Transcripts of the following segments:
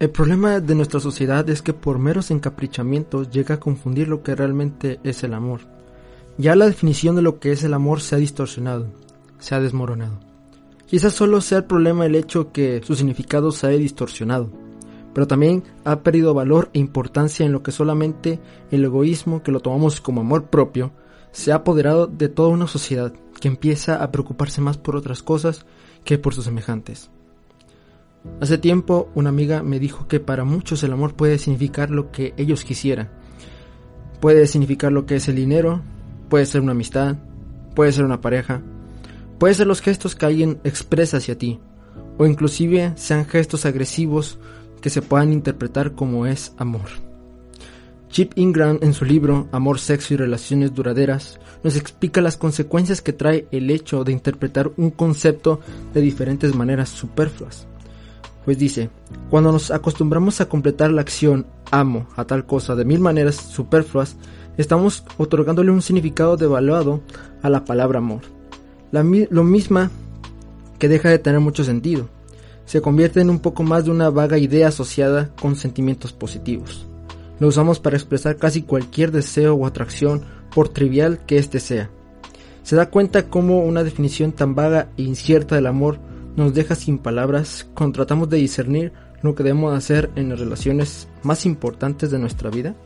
El problema de nuestra sociedad es que por meros encaprichamientos llega a confundir lo que realmente es el amor. Ya la definición de lo que es el amor se ha distorsionado, se ha desmoronado. Quizás solo sea el problema el hecho que su significado se haya distorsionado, pero también ha perdido valor e importancia en lo que solamente el egoísmo, que lo tomamos como amor propio, se ha apoderado de toda una sociedad que empieza a preocuparse más por otras cosas que por sus semejantes. Hace tiempo una amiga me dijo que para muchos el amor puede significar lo que ellos quisieran. Puede significar lo que es el dinero, puede ser una amistad, puede ser una pareja, puede ser los gestos que alguien expresa hacia ti, o inclusive sean gestos agresivos que se puedan interpretar como es amor. Chip Ingram en su libro Amor, Sexo y Relaciones Duraderas nos explica las consecuencias que trae el hecho de interpretar un concepto de diferentes maneras superfluas. Pues dice, cuando nos acostumbramos a completar la acción amo a tal cosa de mil maneras superfluas, estamos otorgándole un significado devaluado a la palabra amor. lo misma que deja de tener mucho sentido. Se convierte en un poco más de una vaga idea asociada con sentimientos positivos. Lo usamos para expresar casi cualquier deseo o atracción, por trivial que éste sea. Se da cuenta cómo una definición tan vaga e incierta del amor nos deja sin palabras cuando tratamos de discernir lo que debemos hacer en las relaciones más importantes de nuestra vida?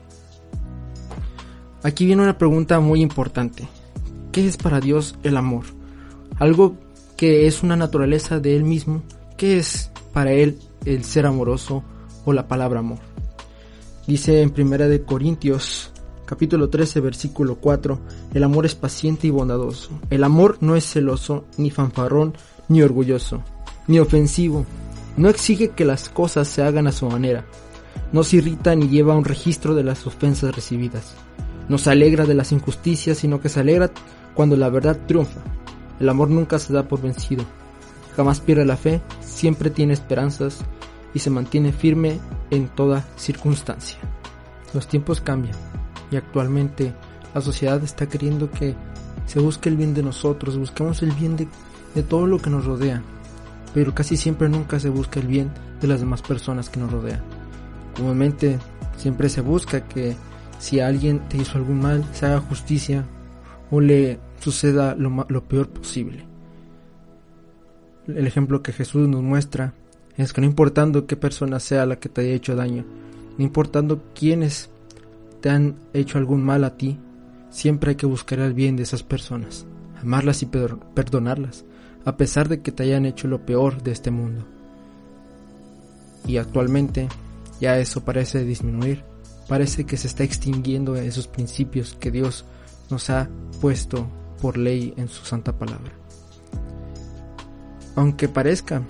Aquí viene una pregunta muy importante. ¿Qué es para Dios el amor? Algo que es una naturaleza de Él mismo. ¿Qué es para Él el ser amoroso o la palabra amor? Dice en Primera de Corintios capítulo 13 versículo 4, el amor es paciente y bondadoso. El amor no es celoso ni fanfarrón ni orgulloso, ni ofensivo. No exige que las cosas se hagan a su manera. No se irrita ni lleva un registro de las ofensas recibidas. No se alegra de las injusticias, sino que se alegra cuando la verdad triunfa. El amor nunca se da por vencido. Jamás pierde la fe, siempre tiene esperanzas y se mantiene firme en toda circunstancia. Los tiempos cambian y actualmente la sociedad está queriendo que se busque el bien de nosotros, busquemos el bien de todo lo que nos rodea, pero casi siempre nunca se busca el bien de las demás personas que nos rodean. Comúnmente siempre se busca que si alguien te hizo algún mal, se haga justicia o le suceda lo, lo peor posible. El ejemplo que Jesús nos muestra es que no importando qué persona sea la que te haya hecho daño, no importando quiénes te han hecho algún mal a ti, siempre hay que buscar el bien de esas personas, amarlas y perdonarlas, a pesar de que te hayan hecho lo peor de este mundo. Y actualmente ya eso parece disminuir, parece que se está extinguiendo esos principios que Dios nos ha puesto por ley en su santa palabra. Aunque parezca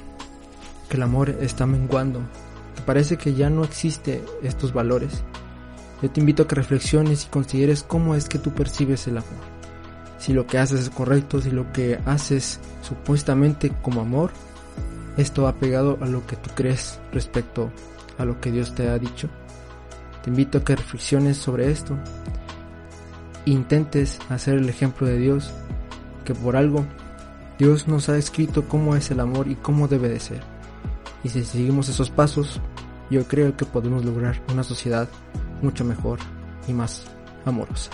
que el amor está menguando, que parece que ya no existe estos valores, yo te invito a que reflexiones y consideres cómo es que tú percibes el amor si lo que haces es correcto, si lo que haces supuestamente como amor, esto ha pegado a lo que tú crees respecto a lo que Dios te ha dicho. Te invito a que reflexiones sobre esto. Intentes hacer el ejemplo de Dios, que por algo Dios nos ha escrito cómo es el amor y cómo debe de ser. Y si seguimos esos pasos, yo creo que podemos lograr una sociedad mucho mejor y más amorosa.